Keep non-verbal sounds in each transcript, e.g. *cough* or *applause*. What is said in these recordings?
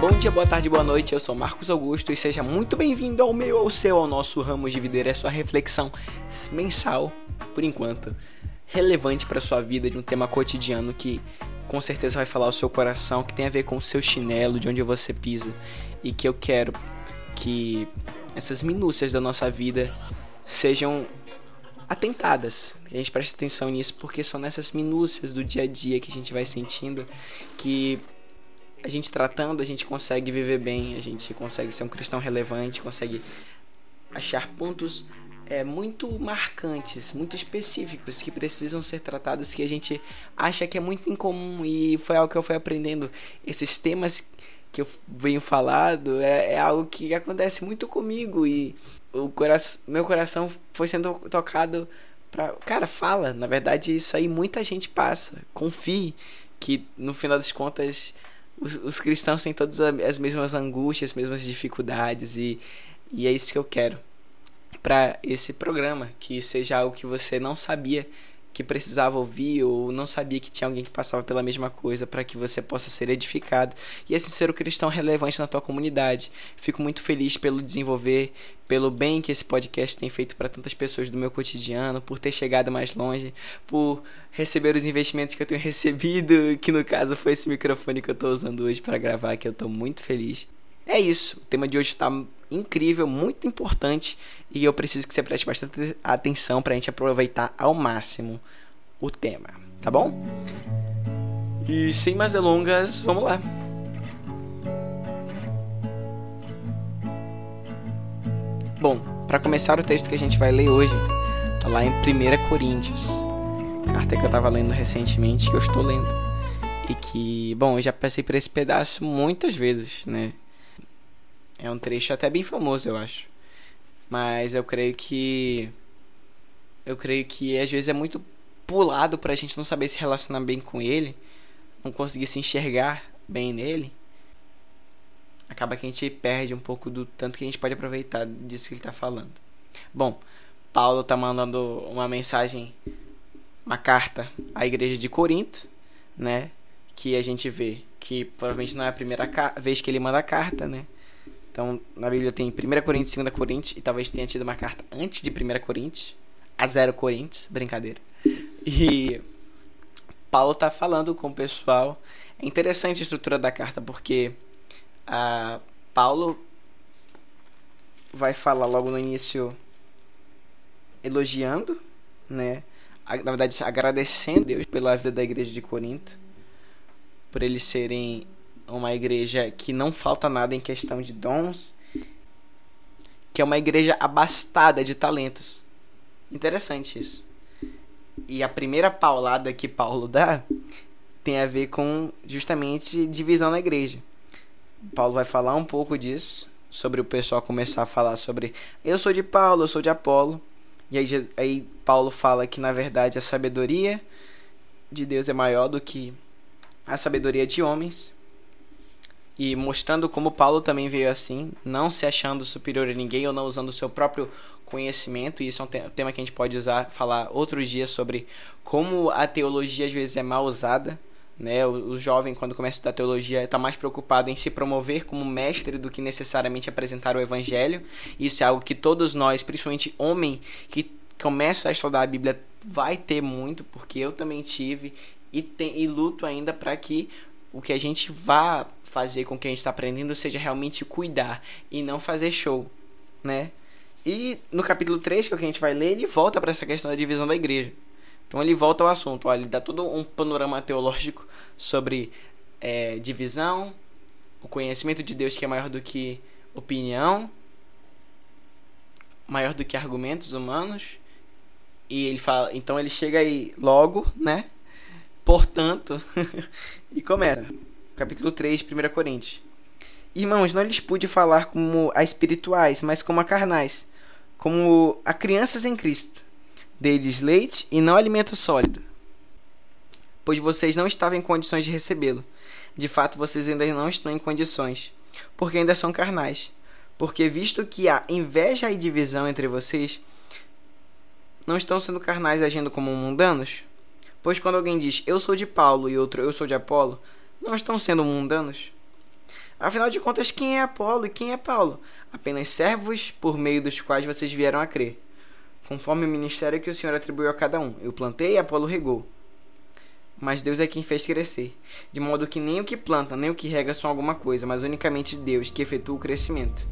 Bom dia, boa tarde, boa noite. Eu sou Marcos Augusto e seja muito bem-vindo ao meu, ao seu, ao nosso Ramos de Videira, é sua reflexão mensal, por enquanto, relevante para sua vida de um tema cotidiano que com certeza vai falar o seu coração, que tem a ver com o seu chinelo, de onde você pisa e que eu quero que essas minúcias da nossa vida sejam atentadas. Que a gente preste atenção nisso porque são nessas minúcias do dia a dia que a gente vai sentindo que a gente tratando, a gente consegue viver bem, a gente consegue ser um cristão relevante, consegue achar pontos é, muito marcantes, muito específicos que precisam ser tratados que a gente acha que é muito incomum e foi algo que eu fui aprendendo. Esses temas que eu venho falado é, é algo que acontece muito comigo e o coração, meu coração foi sendo tocado para cara fala. Na verdade isso aí muita gente passa. Confie que no final das contas os, os cristãos têm todas as mesmas angústias, as mesmas dificuldades e, e é isso que eu quero para esse programa, que seja algo que você não sabia que precisava ouvir ou não sabia que tinha alguém que passava pela mesma coisa para que você possa ser edificado e assim ser o cristão relevante na tua comunidade. Fico muito feliz pelo desenvolver, pelo bem que esse podcast tem feito para tantas pessoas do meu cotidiano, por ter chegado mais longe, por receber os investimentos que eu tenho *laughs* recebido, que no caso foi esse microfone que eu estou usando hoje para gravar, que eu estou muito feliz. É isso, o tema de hoje está incrível, muito importante e eu preciso que você preste bastante atenção para a gente aproveitar ao máximo o tema, tá bom? E sem mais delongas, vamos lá. Bom, para começar o texto que a gente vai ler hoje, tá lá em 1 Coríntios, carta que eu estava lendo recentemente, que eu estou lendo. E que, bom, eu já passei por esse pedaço muitas vezes, né? É um trecho até bem famoso, eu acho. Mas eu creio que. Eu creio que às vezes é muito pulado pra gente não saber se relacionar bem com ele, não conseguir se enxergar bem nele. Acaba que a gente perde um pouco do tanto que a gente pode aproveitar disso que ele tá falando. Bom, Paulo tá mandando uma mensagem, uma carta à igreja de Corinto, né? Que a gente vê que provavelmente não é a primeira vez que ele manda carta, né? Então, na Bíblia tem 1 Coríntios e 2 Coríntios, e talvez tenha tido uma carta antes de 1 Coríntios, a 0 Coríntios, brincadeira. E Paulo está falando com o pessoal. É interessante a estrutura da carta, porque a Paulo vai falar logo no início elogiando, né? Na verdade, agradecendo a Deus pela vida da igreja de Corinto, por eles serem uma igreja que não falta nada em questão de dons, que é uma igreja abastada de talentos. Interessante isso. E a primeira paulada que Paulo dá tem a ver com justamente divisão na igreja. Paulo vai falar um pouco disso, sobre o pessoal começar a falar sobre eu sou de Paulo, eu sou de Apolo. E aí, aí Paulo fala que na verdade a sabedoria de Deus é maior do que a sabedoria de homens e mostrando como Paulo também veio assim, não se achando superior a ninguém ou não usando o seu próprio conhecimento. E isso é um tema que a gente pode usar, falar outros dias sobre como a teologia às vezes é mal usada. Né? O, o jovem, quando começa a estudar teologia, está mais preocupado em se promover como mestre do que necessariamente apresentar o evangelho. Isso é algo que todos nós, principalmente homem que começa a estudar a Bíblia, vai ter muito, porque eu também tive e, tem, e luto ainda para que o que a gente vá fazer com o que a gente está aprendendo seja realmente cuidar e não fazer show, né? E no capítulo 3, que é o que a gente vai ler, ele volta para essa questão da divisão da igreja. Então ele volta ao assunto, olha, ele dá todo um panorama teológico sobre é, divisão, o conhecimento de Deus que é maior do que opinião, maior do que argumentos humanos. E ele fala, então ele chega aí logo, né? Portanto, *laughs* e começa. Capítulo 3, 1 Coríntios. Irmãos, não lhes pude falar como a espirituais, mas como a carnais, como a crianças em Cristo. Deles leite e não alimento sólido, pois vocês não estavam em condições de recebê-lo. De fato, vocês ainda não estão em condições, porque ainda são carnais. Porque visto que há inveja e divisão entre vocês, não estão sendo carnais agindo como mundanos? Pois quando alguém diz eu sou de Paulo e outro eu sou de Apolo, não estão sendo mundanos? Afinal de contas, quem é Apolo e quem é Paulo? Apenas servos por meio dos quais vocês vieram a crer, conforme o ministério que o Senhor atribuiu a cada um. Eu plantei e Apolo regou. Mas Deus é quem fez crescer, de modo que nem o que planta nem o que rega são alguma coisa, mas unicamente Deus que efetua o crescimento.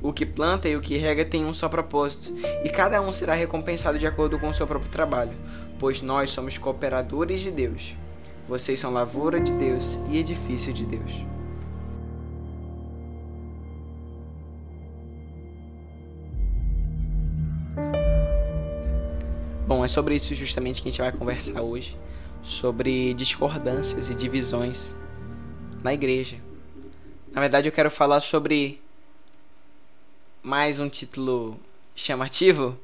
O que planta e o que rega têm um só propósito, e cada um será recompensado de acordo com o seu próprio trabalho, pois nós somos cooperadores de Deus. Vocês são lavoura de Deus e edifício de Deus. Bom, é sobre isso justamente que a gente vai conversar hoje, sobre discordâncias e divisões na igreja. Na verdade, eu quero falar sobre mais um título chamativo: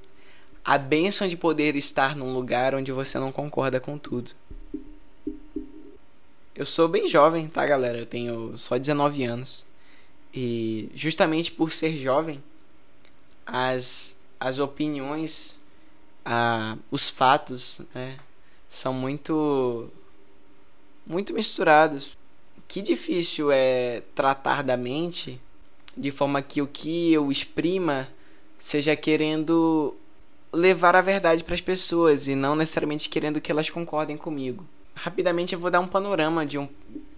A bênção de poder estar num lugar onde você não concorda com tudo. Eu sou bem jovem, tá, galera? Eu tenho só 19 anos. E justamente por ser jovem, as, as opiniões, a, os fatos, né, são muito muito misturados. Que difícil é tratar da mente de forma que o que eu exprima seja querendo levar a verdade para as pessoas e não necessariamente querendo que elas concordem comigo. Rapidamente eu vou dar um panorama de um,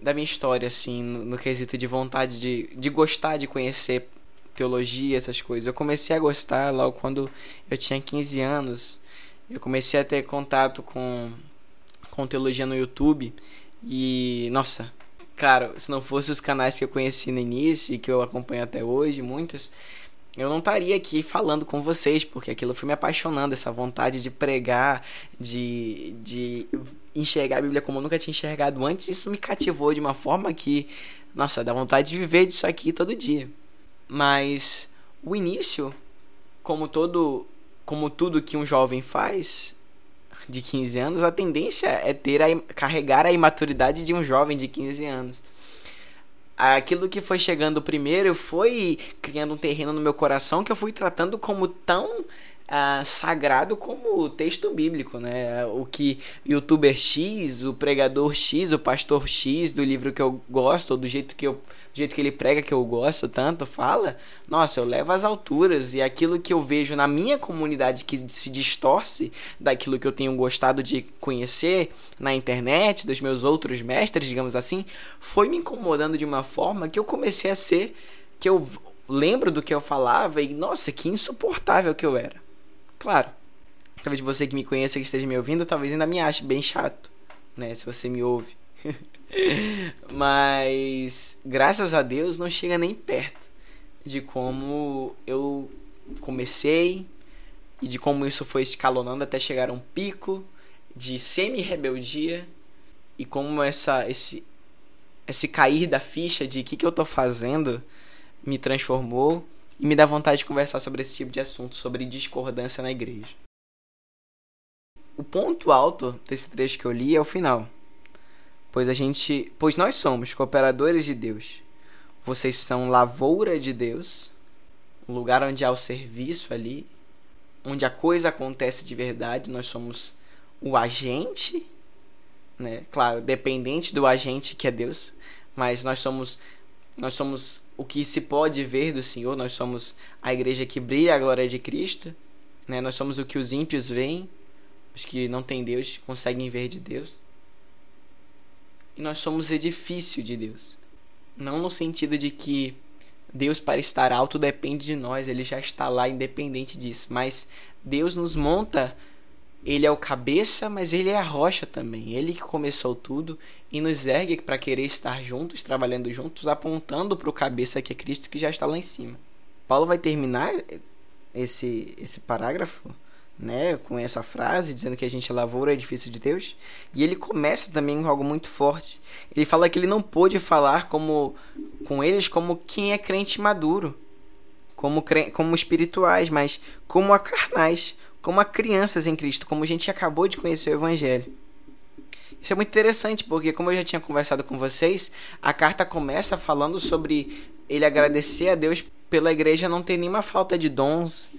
da minha história, assim, no, no quesito de vontade de, de gostar de conhecer teologia, essas coisas. Eu comecei a gostar logo quando eu tinha 15 anos. Eu comecei a ter contato com, com teologia no YouTube e, nossa, Claro, se não fosse os canais que eu conheci no início e que eu acompanho até hoje, muitos, eu não estaria aqui falando com vocês, porque aquilo foi me apaixonando, essa vontade de pregar, de, de enxergar a Bíblia como eu nunca tinha enxergado antes. Isso me cativou de uma forma que, nossa, dá vontade de viver disso aqui todo dia. Mas o início, como todo, como tudo que um jovem faz, de 15 anos, a tendência é ter a, carregar a imaturidade de um jovem de 15 anos. Aquilo que foi chegando primeiro foi criando um terreno no meu coração que eu fui tratando como tão uh, sagrado como o texto bíblico, né? O que youtuber X, o pregador X, o pastor X do livro que eu gosto, ou do jeito que eu do jeito que ele prega que eu gosto tanto, fala, nossa, eu levo às alturas e aquilo que eu vejo na minha comunidade que se distorce daquilo que eu tenho gostado de conhecer na internet, dos meus outros mestres, digamos assim, foi me incomodando de uma forma que eu comecei a ser que eu lembro do que eu falava e nossa, que insuportável que eu era. Claro, talvez você que me conheça, que esteja me ouvindo, talvez ainda me ache bem chato, né? Se você me ouve. *laughs* Mas, graças a Deus, não chega nem perto de como eu comecei e de como isso foi escalonando até chegar a um pico de semi-rebeldia e como essa, esse, esse cair da ficha de o que, que eu tô fazendo me transformou e me dá vontade de conversar sobre esse tipo de assunto, sobre discordância na igreja. O ponto alto desse trecho que eu li é o final. Pois a gente, pois nós somos cooperadores de Deus. Vocês são lavoura de Deus, um lugar onde há o serviço ali, onde a coisa acontece de verdade, nós somos o agente, né? Claro, dependente do agente que é Deus, mas nós somos nós somos o que se pode ver do Senhor, nós somos a igreja que brilha a glória de Cristo, né? Nós somos o que os ímpios veem, os que não têm Deus conseguem ver de Deus. E nós somos edifício de Deus. Não no sentido de que Deus para estar alto depende de nós, ele já está lá independente disso, mas Deus nos monta ele é o cabeça, mas ele é a rocha também. Ele que começou tudo e nos ergue para querer estar juntos, trabalhando juntos, apontando para o cabeça que é Cristo que já está lá em cima. Paulo vai terminar esse esse parágrafo, né, com essa frase dizendo que a gente é lavoura, é edifício de Deus, e ele começa também com algo muito forte. Ele fala que ele não pôde falar como com eles como quem é crente maduro, como como espirituais, mas como a carnais como a crianças em Cristo, como a gente acabou de conhecer o Evangelho. Isso é muito interessante, porque, como eu já tinha conversado com vocês, a carta começa falando sobre ele agradecer a Deus pela igreja não ter nenhuma falta de dons,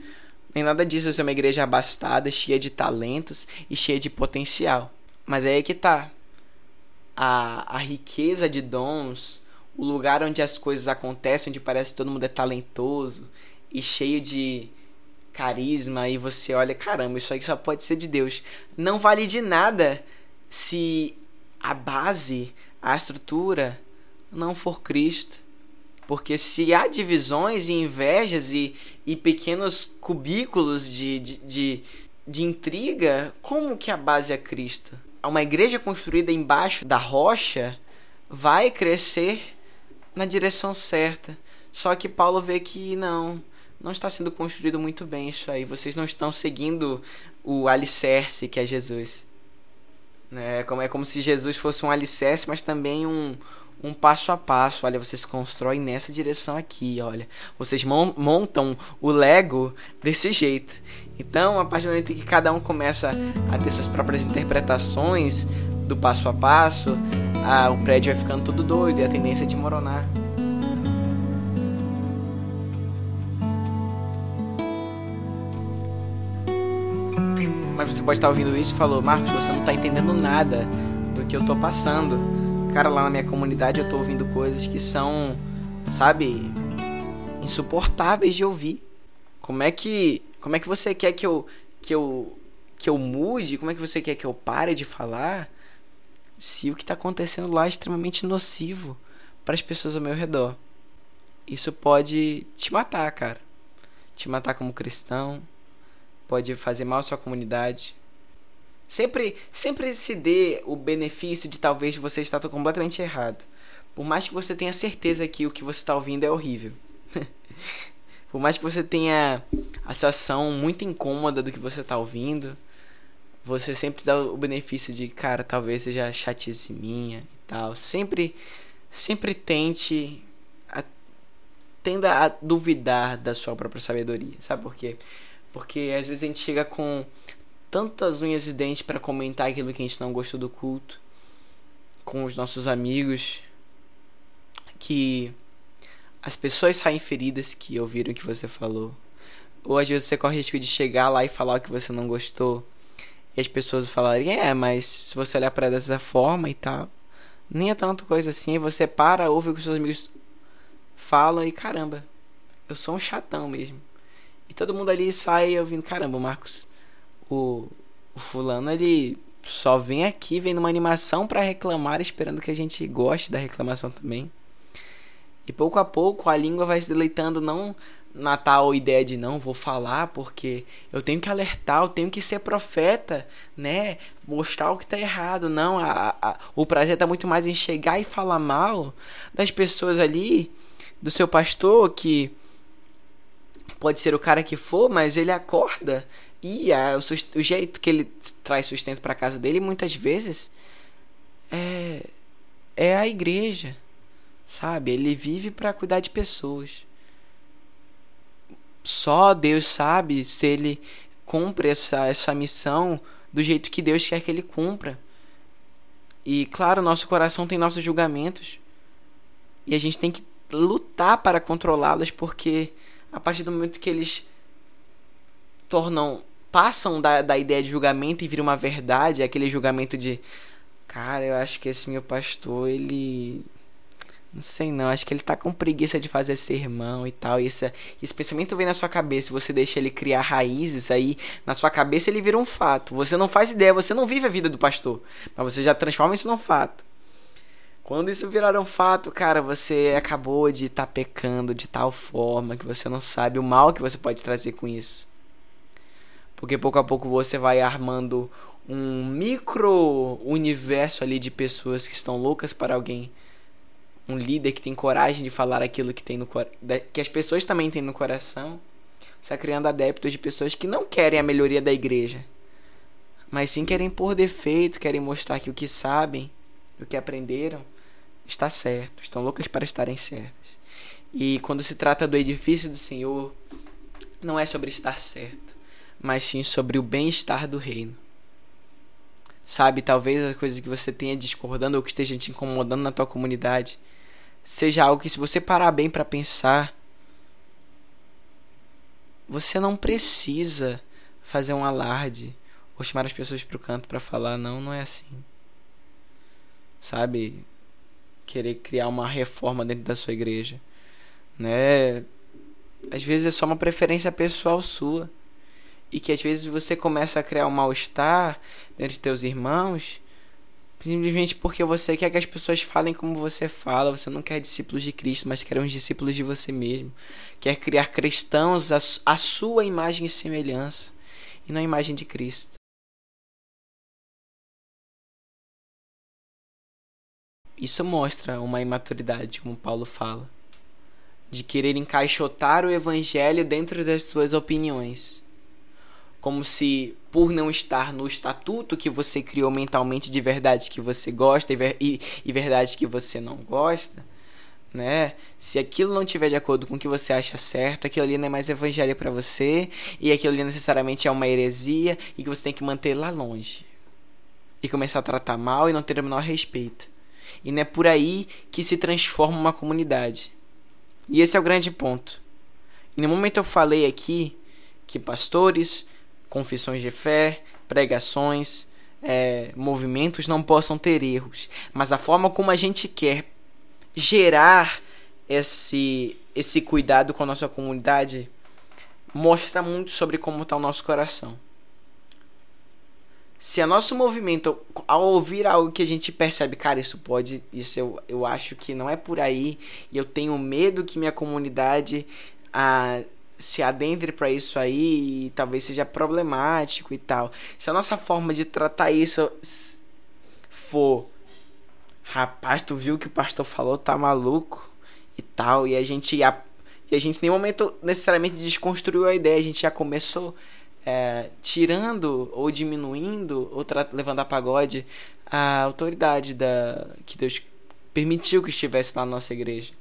nem nada disso. Ser é uma igreja abastada, cheia de talentos e cheia de potencial. Mas é aí que tá. A, a riqueza de dons, o lugar onde as coisas acontecem, onde parece que todo mundo é talentoso e cheio de carisma, e você olha, caramba, isso aí só pode ser de Deus. Não vale de nada se a base, a estrutura não for Cristo. Porque se há divisões e invejas e, e pequenos cubículos de, de, de, de intriga, como que a base é Cristo? Uma igreja construída embaixo da rocha vai crescer na direção certa. Só que Paulo vê que não, não está sendo construído muito bem isso aí. Vocês não estão seguindo o alicerce que é Jesus. É como, é como se Jesus fosse um alicerce, mas também um, um passo a passo. Olha, vocês constroem nessa direção aqui, olha. Vocês montam o Lego desse jeito. Então, a partir do momento que cada um começa a ter suas próprias interpretações do passo a passo, o prédio vai ficando todo doido e a tendência é de moronar. Mas você pode estar ouvindo isso e falou, Marcos, você não está entendendo nada do que eu estou passando. Cara, lá na minha comunidade eu estou ouvindo coisas que são, sabe, insuportáveis de ouvir. Como é que, como é que você quer que eu que eu que eu mude? Como é que você quer que eu pare de falar? Se o que está acontecendo lá é extremamente nocivo para as pessoas ao meu redor. Isso pode te matar, cara. Te matar como cristão, pode fazer mal à sua comunidade. Sempre, sempre se dê o benefício de talvez você estar completamente errado. Por mais que você tenha certeza que o que você está ouvindo é horrível. *laughs* Por mais que você tenha a sensação muito incômoda do que você está ouvindo, você sempre dá o benefício de, cara, talvez seja chatice minha e tal. Sempre, sempre tente, a, tenda a duvidar da sua própria sabedoria. Sabe por quê? Porque às vezes a gente chega com tantas unhas e dentes para comentar aquilo que a gente não gostou do culto com os nossos amigos que as pessoas saem feridas que ouviram o que você falou. Ou às vezes você corre o risco de chegar lá e falar o que você não gostou. E as pessoas falarem, é, mas se você olhar para dessa forma e tal, nem é tanta coisa assim. Você para, ouve o que seus amigos falam e caramba, eu sou um chatão mesmo. E todo mundo ali sai ouvindo, caramba, Marcos, o, o fulano, ele só vem aqui vendo uma animação para reclamar, esperando que a gente goste da reclamação também. E pouco a pouco a língua vai se deleitando não na tal ideia de não vou falar porque eu tenho que alertar, eu tenho que ser profeta, né? Mostrar o que está errado. Não, a, a, o prazer está muito mais em chegar e falar mal das pessoas ali, do seu pastor que pode ser o cara que for, mas ele acorda e a, o, o, jeito que ele traz sustento para casa dele muitas vezes é, é a igreja, sabe? Ele vive para cuidar de pessoas. Só Deus sabe se ele cumpre essa, essa missão do jeito que Deus quer que ele cumpra. E claro, nosso coração tem nossos julgamentos. E a gente tem que lutar para controlá-los, porque a partir do momento que eles tornam passam da, da ideia de julgamento e viram uma verdade, aquele julgamento de cara, eu acho que esse meu pastor, ele não sei não, acho que ele tá com preguiça de fazer sermão e tal. E esse, esse pensamento vem na sua cabeça, você deixa ele criar raízes aí na sua cabeça, ele vira um fato. Você não faz ideia, você não vive a vida do pastor, mas você já transforma isso num fato. Quando isso virar um fato, cara, você acabou de estar tá pecando de tal forma que você não sabe o mal que você pode trazer com isso. Porque pouco a pouco você vai armando um micro universo ali de pessoas que estão loucas para alguém. Um líder que tem coragem de falar aquilo que tem no que as pessoas também têm no coração. Você está criando adeptos de pessoas que não querem a melhoria da igreja, mas sim querem por defeito, querem mostrar que o que sabem, o que aprenderam, está certo, estão loucas para estarem certas. E quando se trata do edifício do Senhor, não é sobre estar certo, mas sim sobre o bem-estar do reino. Sabe, talvez as coisas que você tenha discordando ou que esteja te incomodando na tua comunidade seja algo que se você parar bem para pensar, você não precisa fazer um alarde ou chamar as pessoas para o canto para falar, não, não é assim. Sabe? Querer criar uma reforma dentro da sua igreja, né? Às vezes é só uma preferência pessoal sua. E que às vezes você começa a criar um mal-estar entre teus irmãos simplesmente porque você quer que as pessoas falem como você fala. Você não quer discípulos de Cristo, mas quer uns discípulos de você mesmo. Quer criar cristãos à sua imagem e semelhança e não a imagem de Cristo. Isso mostra uma imaturidade, como Paulo fala, de querer encaixotar o evangelho dentro das suas opiniões. Como se, por não estar no estatuto que você criou mentalmente de verdades que você gosta e, ver e, e verdades que você não gosta, né? Se aquilo não tiver de acordo com o que você acha certo, aquilo ali não é mais evangelho para você e aquilo ali necessariamente é uma heresia e que você tem que manter lá longe e começar a tratar mal e não ter o menor respeito. E não é por aí que se transforma uma comunidade. E esse é o grande ponto. E no momento eu falei aqui que pastores, confissões de fé, pregações, é, movimentos não possam ter erros, mas a forma como a gente quer gerar esse esse cuidado com a nossa comunidade mostra muito sobre como está o nosso coração. Se a nosso movimento, ao ouvir algo que a gente percebe, cara, isso pode, isso eu, eu acho que não é por aí, e eu tenho medo que minha comunidade ah, se adentre para isso aí e talvez seja problemático e tal. Se a nossa forma de tratar isso for, rapaz, tu viu que o pastor falou, tá maluco e tal, e a gente, a, e a gente em nenhum momento necessariamente desconstruiu a ideia, a gente já começou é, tirando ou diminuindo ou levando a pagode a autoridade da que Deus permitiu que estivesse lá na nossa igreja.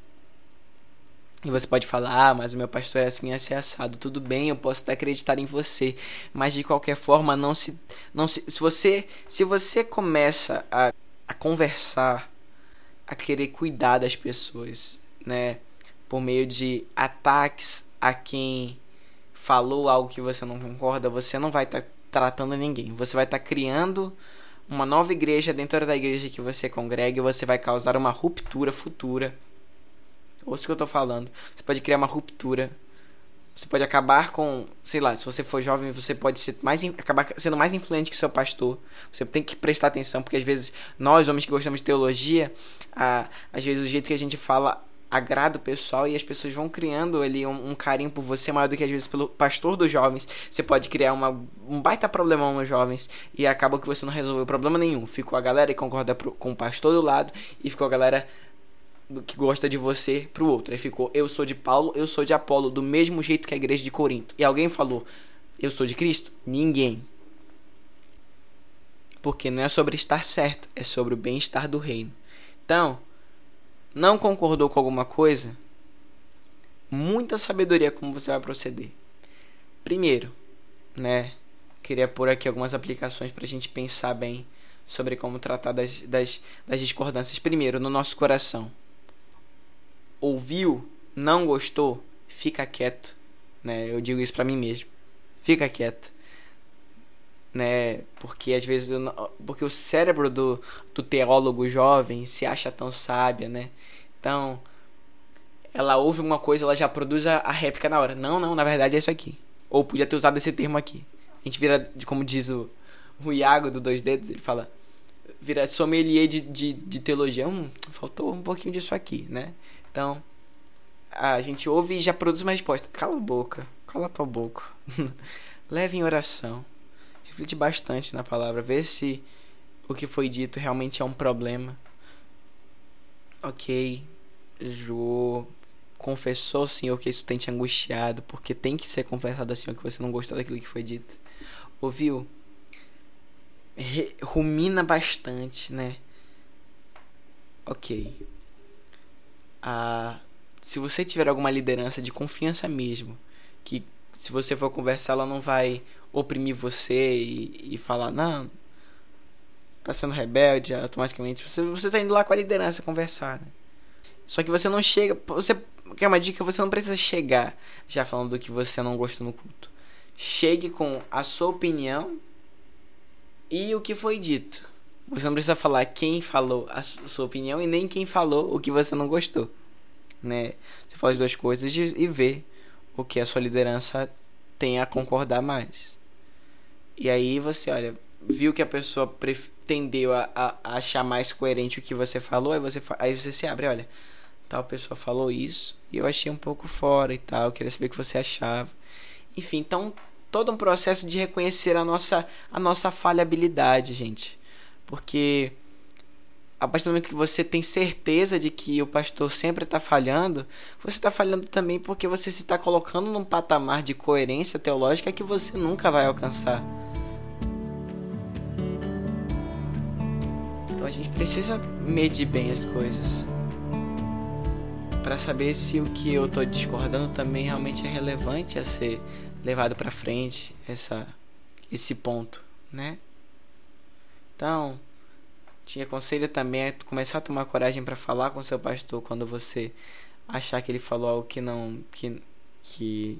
E você pode falar, ah, mas o meu pastor é assim, assim, assado. Tudo bem, eu posso até acreditar em você, mas de qualquer forma, não se, não se, se você, se você começa a, a conversar, a querer cuidar das pessoas, né, por meio de ataques a quem falou algo que você não concorda, você não vai estar tá tratando ninguém. Você vai estar tá criando uma nova igreja dentro da igreja que você congrega e você vai causar uma ruptura futura. Ouça o que eu estou falando. Você pode criar uma ruptura. Você pode acabar com, sei lá, se você for jovem, você pode ser mais acabar sendo mais influente que seu pastor. Você tem que prestar atenção, porque às vezes nós, homens que gostamos de teologia, ah, às vezes o jeito que a gente fala agrada o pessoal e as pessoas vão criando ali um, um, carinho por você maior do que às vezes pelo pastor dos jovens. Você pode criar uma, um baita problemão nos jovens e acaba que você não resolveu problema nenhum. Ficou a galera que concorda pro, com o pastor do lado e ficou a galera que gosta de você pro outro. Aí ficou eu sou de Paulo, eu sou de Apolo, do mesmo jeito que a igreja de Corinto. E alguém falou eu sou de Cristo? Ninguém. Porque não é sobre estar certo, é sobre o bem-estar do reino. Então, não concordou com alguma coisa, muita sabedoria como você vai proceder. Primeiro, né? Queria pôr aqui algumas aplicações para a gente pensar bem sobre como tratar das, das, das discordâncias. Primeiro, no nosso coração. Ouviu, não gostou, fica quieto. Né? Eu digo isso para mim mesmo. Fica quieto né? Porque às vezes porque o cérebro do, do teólogo jovem se acha tão sábia, né? Então, ela ouve uma coisa, ela já produz a, a réplica na hora. Não, não, na verdade é isso aqui. Ou podia ter usado esse termo aqui. A gente vira, como diz o, o Iago do Dois Dedos, ele fala, vira sommelier de, de, de teologia. Hum, faltou um pouquinho disso aqui, né? Então, a gente ouve e já produz uma resposta. Cala a boca, cala a tua boca. *laughs* Leve em oração reflete bastante na palavra, vê se o que foi dito realmente é um problema. Ok, Jô confessou, Senhor, que isso tem te angustiado, porque tem que ser confessado, Senhor, que você não gostou daquilo que foi dito. Ouviu? Re rumina bastante, né? Ok. Ah, se você tiver alguma liderança de confiança mesmo, que se você for conversar, ela não vai oprimir você e, e falar, não, tá sendo rebelde automaticamente. Você, você tá indo lá com a liderança conversar, né? Só que você não chega. Você, que é uma dica, você não precisa chegar já falando do que você não gostou no culto. Chegue com a sua opinião e o que foi dito. Você não precisa falar quem falou a sua opinião e nem quem falou o que você não gostou. Né? Você fala as duas coisas e vê o que a sua liderança tem a concordar mais. E aí você, olha, viu que a pessoa tendeu a, a, a, achar mais coerente o que você falou, aí você, aí você se abre, olha, tal pessoa falou isso e eu achei um pouco fora e tal, queria saber o que você achava. Enfim, então todo um processo de reconhecer a nossa, a nossa falhabilidade, gente. Porque a partir do momento que você tem certeza de que o pastor sempre está falhando, você está falhando também porque você se está colocando num patamar de coerência teológica que você nunca vai alcançar. Então a gente precisa medir bem as coisas para saber se o que eu estou discordando também realmente é relevante a ser levado para frente essa esse ponto, né? Então, te aconselho também a começar a tomar coragem para falar com seu pastor quando você achar que ele falou algo que não que que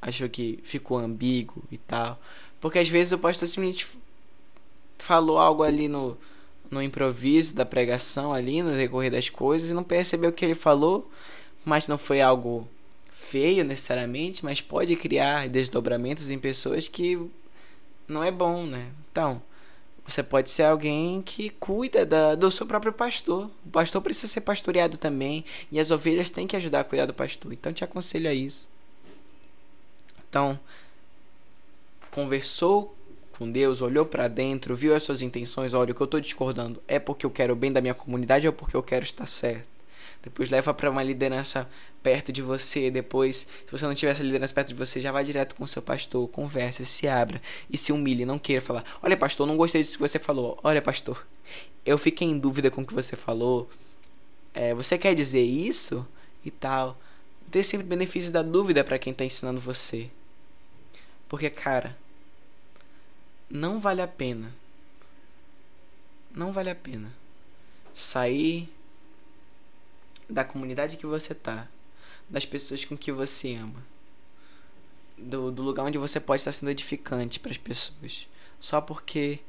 achou que ficou ambíguo e tal, porque às vezes o pastor simplesmente falou algo ali no no improviso da pregação ali no decorrer das coisas e não percebeu o que ele falou, mas não foi algo feio necessariamente, mas pode criar desdobramentos em pessoas que não é bom, né? Então, você pode ser alguém que cuida da, do seu próprio pastor. O pastor precisa ser pastoreado também e as ovelhas têm que ajudar a cuidar do pastor. Então, te aconselho a isso. Então, conversou com Deus, olhou para dentro, viu as suas intenções, olha, o que eu estou discordando é porque eu quero o bem da minha comunidade ou porque eu quero estar certo? Depois leva para uma liderança perto de você, depois, se você não tiver essa liderança perto de você, já vai direto com o seu pastor, conversa, se abra e se humilhe, não queira falar: "Olha, pastor, não gostei disso que você falou. Olha, pastor, eu fiquei em dúvida com o que você falou. É, você quer dizer isso?" e tal. Dê sempre benefício da dúvida para quem está ensinando você. Porque, cara, não vale a pena. Não vale a pena sair da comunidade que você tá, das pessoas com que você ama, do, do lugar onde você pode estar sendo edificante para as pessoas, só porque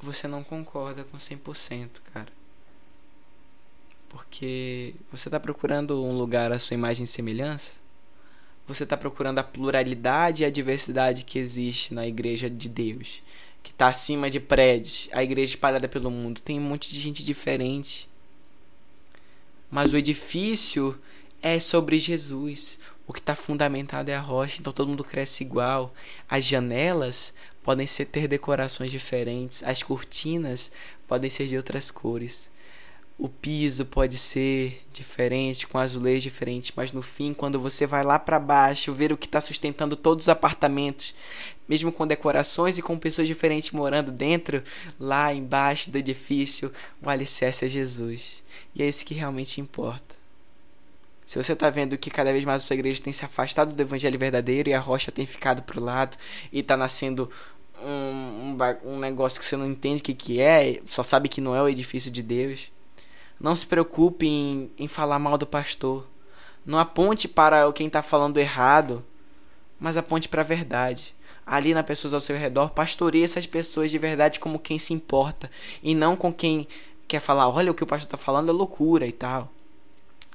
você não concorda com 100%, cara. Porque você está procurando um lugar à sua imagem e semelhança? Você está procurando a pluralidade e a diversidade que existe na igreja de Deus, que está acima de prédios, a igreja espalhada pelo mundo. Tem um monte de gente diferente mas o edifício é sobre Jesus. O que está fundamentado é a rocha, então todo mundo cresce igual. As janelas podem ser, ter decorações diferentes, as cortinas podem ser de outras cores. O piso pode ser diferente, com azulejos diferentes, mas no fim, quando você vai lá para baixo, ver o que está sustentando todos os apartamentos, mesmo com decorações e com pessoas diferentes morando dentro, lá embaixo do edifício, o alicerce é Jesus. E é isso que realmente importa. Se você está vendo que cada vez mais a sua igreja tem se afastado do evangelho verdadeiro e a rocha tem ficado para o lado e está nascendo um, um, um, negócio que você não entende o que, que é, só sabe que não é o edifício de Deus não se preocupe em, em falar mal do pastor. Não aponte para quem está falando errado, mas aponte para a verdade. Ali nas pessoas ao seu redor, pastoreie essas pessoas de verdade como quem se importa e não com quem quer falar, olha o que o pastor está falando é loucura e tal.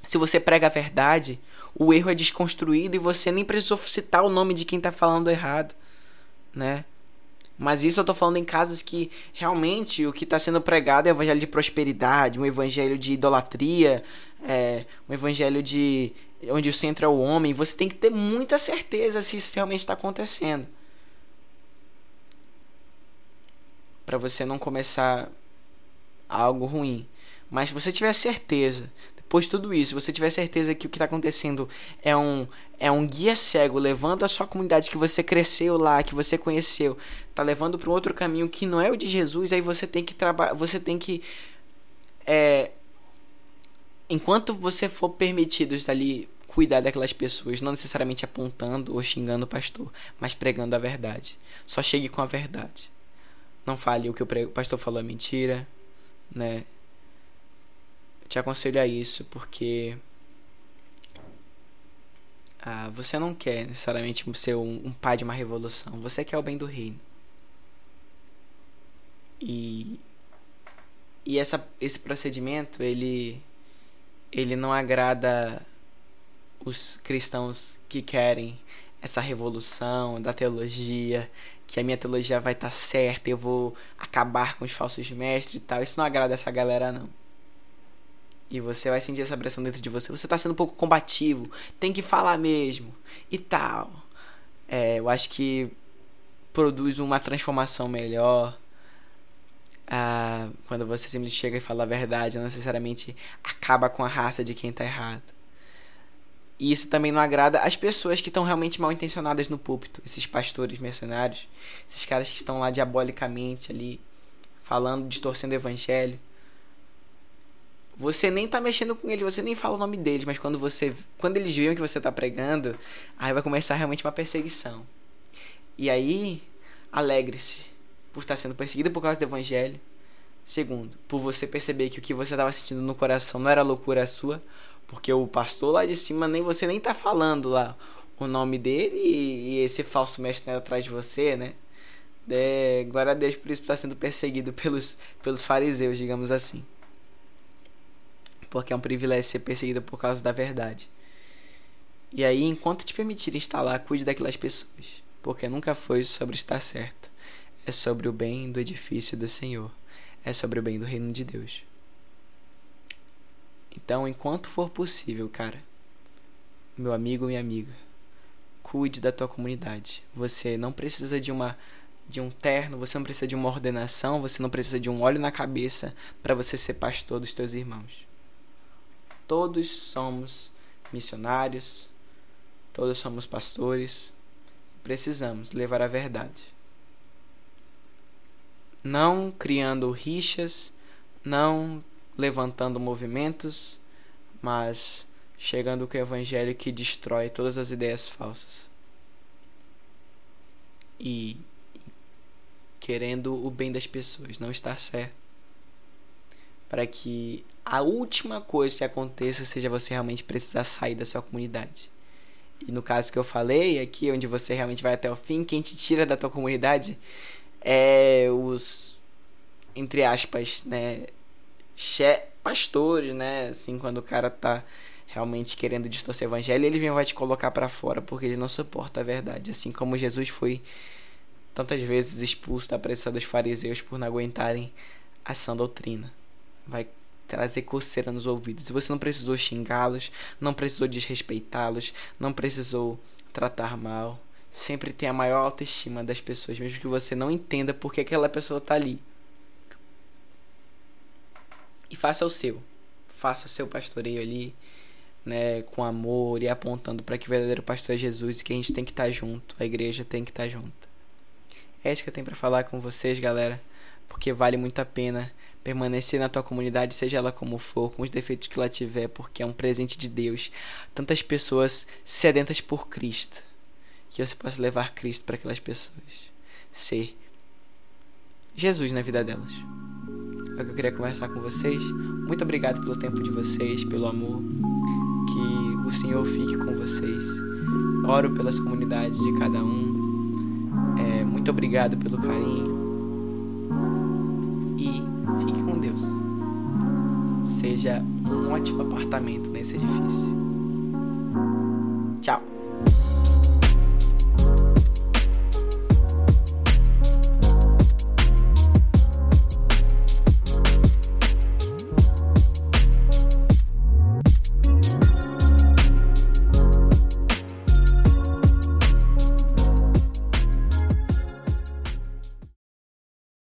Se você prega a verdade, o erro é desconstruído e você nem precisou citar o nome de quem está falando errado, né? Mas isso eu tô falando em casos que realmente o que está sendo pregado é o evangelho de prosperidade, um evangelho de idolatria, é, um evangelho de onde o centro é o homem. Você tem que ter muita certeza se isso realmente está acontecendo. Para você não começar algo ruim. Mas se você tiver certeza Pois tudo isso, você tiver certeza que o que está acontecendo é um, é um guia cego levando a sua comunidade que você cresceu lá, que você conheceu, tá levando para um outro caminho que não é o de Jesus, aí você tem que trabalhar, você tem que é, enquanto você for permitido estar ali cuidar daquelas pessoas, não necessariamente apontando ou xingando o pastor, mas pregando a verdade. Só chegue com a verdade. Não fale o que o pastor falou é mentira, né? te aconselho a isso, porque Ah, você não quer necessariamente ser um, um pai de uma revolução. Você quer o bem do reino. E e essa, esse procedimento ele ele não agrada os cristãos que querem essa revolução da teologia, que a minha teologia vai estar tá certa, eu vou acabar com os falsos mestres e tal. Isso não agrada essa galera não. E você vai sentir essa pressão dentro de você. Você está sendo um pouco combativo, tem que falar mesmo e tal. É, eu acho que produz uma transformação melhor. Ah, quando você simplesmente chega e fala a verdade, não necessariamente acaba com a raça de quem está errado. E isso também não agrada as pessoas que estão realmente mal intencionadas no púlpito, esses pastores mercenários, esses caras que estão lá diabolicamente ali falando, distorcendo o evangelho. Você nem tá mexendo com eles, você nem fala o nome deles, mas quando você quando eles veem que você tá pregando, aí vai começar realmente uma perseguição. E aí, alegre-se por estar sendo perseguido por causa do evangelho. Segundo, por você perceber que o que você estava sentindo no coração não era loucura sua, porque o pastor lá de cima nem você nem tá falando lá o nome dele e, e esse falso mestre né, atrás de você, né? É, glória a Deus por isso estar sendo perseguido pelos, pelos fariseus, digamos assim. Porque é um privilégio ser perseguido por causa da verdade. E aí, enquanto te permitirem estar lá, cuide daquelas pessoas. Porque nunca foi sobre estar certo. É sobre o bem do edifício do Senhor. É sobre o bem do reino de Deus. Então, enquanto for possível, cara, meu amigo, minha amiga, cuide da tua comunidade. Você não precisa de uma de um terno, você não precisa de uma ordenação, você não precisa de um óleo na cabeça para você ser pastor dos teus irmãos. Todos somos missionários, todos somos pastores, precisamos levar a verdade. Não criando rixas, não levantando movimentos, mas chegando com o evangelho que destrói todas as ideias falsas. E querendo o bem das pessoas, não estar certo. Para que a última coisa que aconteça seja você realmente precisar sair da sua comunidade. E no caso que eu falei, aqui onde você realmente vai até o fim, quem te tira da tua comunidade é os entre aspas, né, pastores, né? Assim, quando o cara tá realmente querendo distorcer o evangelho, ele vem vai te colocar para fora porque ele não suporta a verdade. Assim como Jesus foi tantas vezes expulso da presença dos fariseus por não aguentarem a sã doutrina. Vai trazer coceira nos ouvidos. E você não precisou xingá-los, não precisou desrespeitá-los, não precisou tratar mal. Sempre tem a maior autoestima das pessoas, mesmo que você não entenda porque aquela pessoa tá ali e faça o seu. Faça o seu pastoreio ali, né, com amor e apontando para que o verdadeiro pastor é Jesus e que a gente tem que estar tá junto, a igreja tem que estar tá junto. É isso que eu tenho para falar com vocês, galera, porque vale muito a pena permanecer na tua comunidade, seja ela como for, com os defeitos que ela tiver, porque é um presente de Deus. Tantas pessoas sedentas por Cristo, que você possa levar Cristo para aquelas pessoas. Ser Jesus na vida delas é o que eu queria conversar com vocês. Muito obrigado pelo tempo de vocês, pelo amor. Que o Senhor fique com vocês. Oro pelas comunidades de cada um. É, muito obrigado pelo carinho. E fique com Deus. Seja um ótimo apartamento nesse edifício. Tchau.